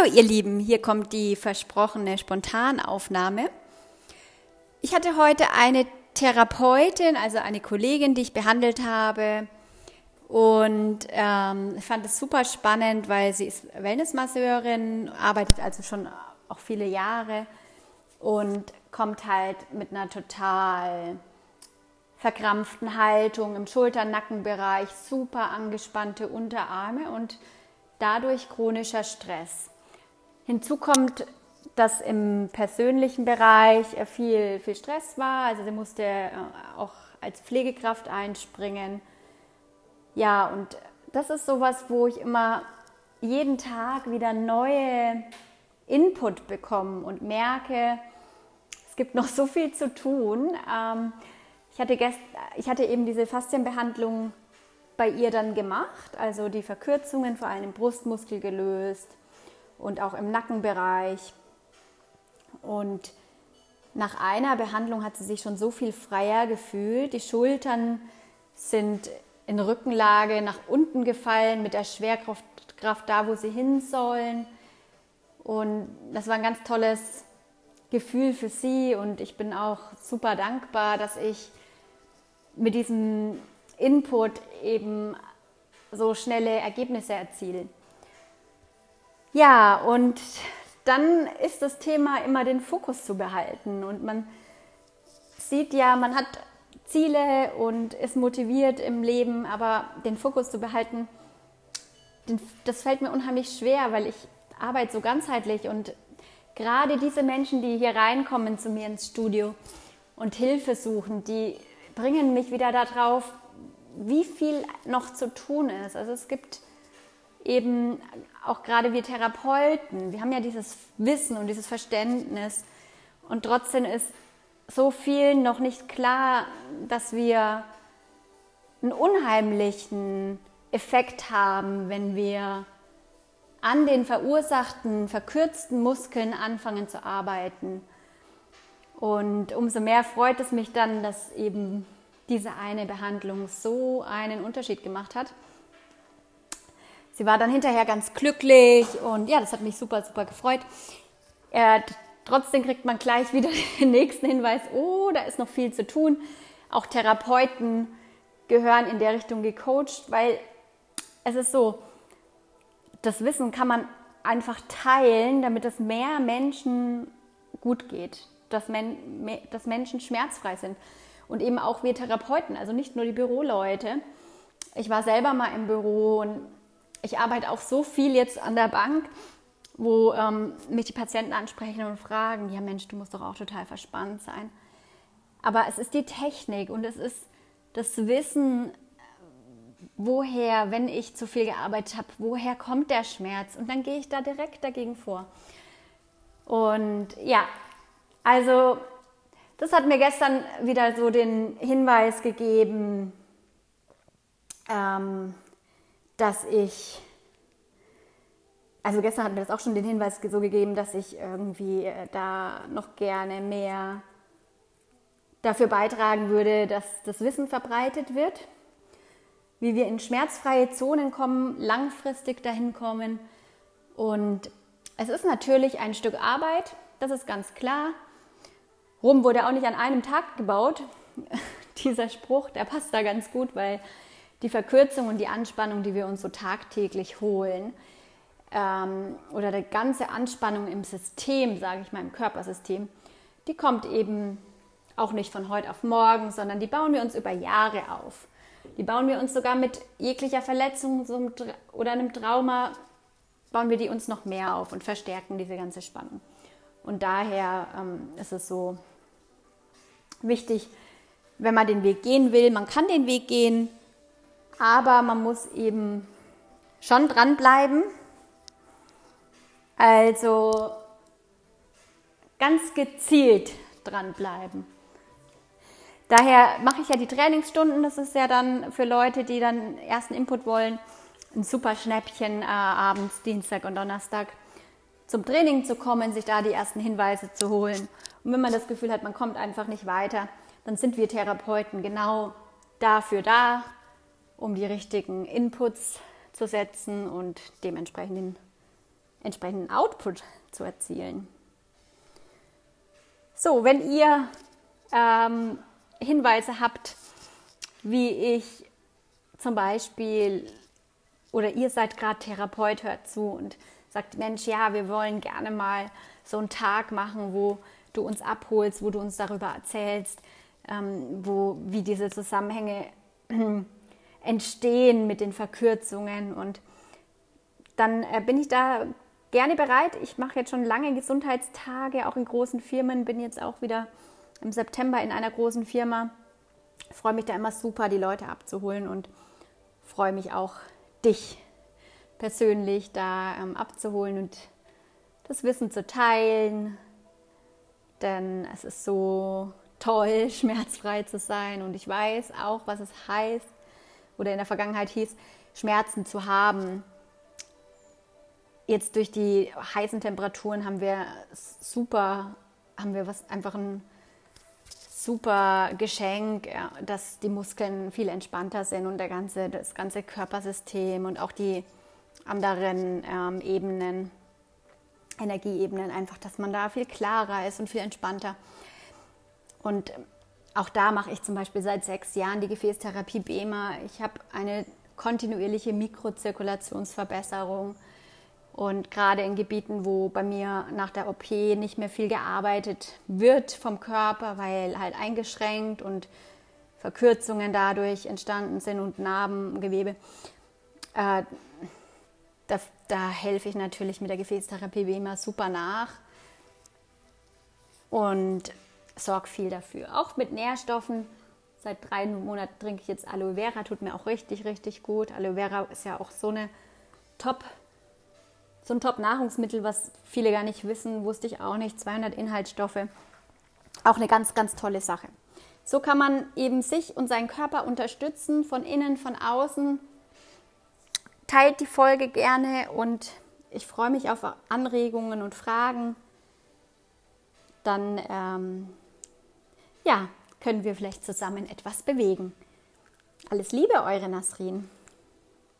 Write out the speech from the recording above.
Hallo ihr Lieben, hier kommt die versprochene Spontanaufnahme. Ich hatte heute eine Therapeutin, also eine Kollegin, die ich behandelt habe. Und ähm, fand es super spannend, weil sie ist Wellnessmasseurin, arbeitet also schon auch viele Jahre und kommt halt mit einer total verkrampften Haltung im Schulter-Nackenbereich, super angespannte Unterarme und dadurch chronischer Stress. Hinzu kommt, dass im persönlichen Bereich viel, viel Stress war. Also sie musste äh, auch als Pflegekraft einspringen. Ja, und das ist sowas, wo ich immer jeden Tag wieder neue Input bekomme und merke, es gibt noch so viel zu tun. Ähm, ich hatte, gest, ich hatte eben diese Faszienbehandlung bei ihr dann gemacht, also die Verkürzungen vor allem im Brustmuskel gelöst und auch im Nackenbereich. Und nach einer Behandlung hat sie sich schon so viel freier gefühlt. Die Schultern sind in Rückenlage nach unten gefallen mit der Schwerkraft Kraft da, wo sie hin sollen. Und das war ein ganz tolles Gefühl für sie und ich bin auch super dankbar, dass ich mit diesem Input eben so schnelle Ergebnisse erzielen. Ja, und dann ist das Thema immer den Fokus zu behalten und man sieht ja, man hat Ziele und ist motiviert im Leben, aber den Fokus zu behalten, das fällt mir unheimlich schwer, weil ich arbeite so ganzheitlich und gerade diese Menschen, die hier reinkommen zu mir ins Studio und Hilfe suchen, die bringen mich wieder darauf, wie viel noch zu tun ist. Also es gibt eben auch gerade wir Therapeuten, wir haben ja dieses Wissen und dieses Verständnis und trotzdem ist so vielen noch nicht klar, dass wir einen unheimlichen Effekt haben, wenn wir an den verursachten, verkürzten Muskeln anfangen zu arbeiten. Und umso mehr freut es mich dann, dass eben diese eine Behandlung so einen Unterschied gemacht hat. Sie war dann hinterher ganz glücklich und ja, das hat mich super, super gefreut. Äh, trotzdem kriegt man gleich wieder den nächsten Hinweis, oh, da ist noch viel zu tun. Auch Therapeuten gehören in der Richtung gecoacht, weil es ist so, das Wissen kann man einfach teilen, damit es mehr Menschen gut geht, dass, men dass Menschen schmerzfrei sind und eben auch wir Therapeuten, also nicht nur die Büroleute. Ich war selber mal im Büro und ich arbeite auch so viel jetzt an der Bank, wo ähm, mich die Patienten ansprechen und fragen, ja Mensch, du musst doch auch total verspannt sein. Aber es ist die Technik und es ist das Wissen, woher, wenn ich zu viel gearbeitet habe, woher kommt der Schmerz? Und dann gehe ich da direkt dagegen vor. Und ja, also das hat mir gestern wieder so den Hinweis gegeben, ähm, dass ich, also gestern hat mir das auch schon den Hinweis so gegeben, dass ich irgendwie äh, da noch gerne mehr dafür beitragen würde, dass das Wissen verbreitet wird, wie wir in schmerzfreie Zonen kommen, langfristig dahin kommen. Und es ist natürlich ein Stück Arbeit, das ist ganz klar. Rom wurde auch nicht an einem Tag gebaut. Dieser Spruch, der passt da ganz gut, weil die Verkürzung und die Anspannung, die wir uns so tagtäglich holen, ähm, oder die ganze Anspannung im System, sage ich mal, im Körpersystem, die kommt eben auch nicht von heute auf morgen, sondern die bauen wir uns über Jahre auf. Die bauen wir uns sogar mit jeglicher Verletzung oder einem Trauma, bauen wir die uns noch mehr auf und verstärken diese ganze Spannung. Und daher ähm, ist es so, wichtig, wenn man den Weg gehen will. Man kann den Weg gehen, aber man muss eben schon dranbleiben. Also ganz gezielt dranbleiben. Daher mache ich ja die Trainingsstunden. Das ist ja dann für Leute, die dann ersten Input wollen, ein super Schnäppchen äh, abends, Dienstag und Donnerstag zum Training zu kommen, sich da die ersten Hinweise zu holen und wenn man das Gefühl hat, man kommt einfach nicht weiter, dann sind wir Therapeuten genau dafür da, um die richtigen Inputs zu setzen und dementsprechend den entsprechenden Output zu erzielen. So, wenn ihr ähm, Hinweise habt, wie ich zum Beispiel, oder ihr seid gerade Therapeut, hört zu und sagt, Mensch, ja, wir wollen gerne mal so einen Tag machen, wo du uns abholst, wo du uns darüber erzählst, ähm, wo, wie diese Zusammenhänge entstehen mit den Verkürzungen. Und dann äh, bin ich da gerne bereit. Ich mache jetzt schon lange Gesundheitstage, auch in großen Firmen, bin jetzt auch wieder im September in einer großen Firma. Freue mich da immer super, die Leute abzuholen und freue mich auch, dich persönlich da ähm, abzuholen und das Wissen zu teilen. Denn es ist so toll, schmerzfrei zu sein. Und ich weiß auch, was es heißt, oder in der Vergangenheit hieß, Schmerzen zu haben. Jetzt durch die heißen Temperaturen haben wir super, haben wir was einfach ein super Geschenk, dass die Muskeln viel entspannter sind und der ganze, das ganze Körpersystem und auch die anderen ähm, Ebenen, Energieebenen einfach, dass man da viel klarer ist und viel entspannter. Und auch da mache ich zum Beispiel seit sechs Jahren die Gefäßtherapie BEMA. Ich habe eine kontinuierliche Mikrozirkulationsverbesserung. Und gerade in Gebieten, wo bei mir nach der OP nicht mehr viel gearbeitet wird vom Körper, weil halt eingeschränkt und Verkürzungen dadurch entstanden sind und Narbengewebe, äh, da, da helfe ich natürlich mit der Gefäßtherapie wie immer super nach und sorge viel dafür. Auch mit Nährstoffen. Seit drei Monaten trinke ich jetzt Aloe Vera, tut mir auch richtig, richtig gut. Aloe Vera ist ja auch so eine Top, so ein Top-Nahrungsmittel, was viele gar nicht wissen, wusste ich auch nicht. 200 Inhaltsstoffe. Auch eine ganz, ganz tolle Sache. So kann man eben sich und seinen Körper unterstützen, von innen, von außen Teilt die Folge gerne und ich freue mich auf Anregungen und Fragen. Dann ähm, ja, können wir vielleicht zusammen etwas bewegen. Alles Liebe, eure Nasrin.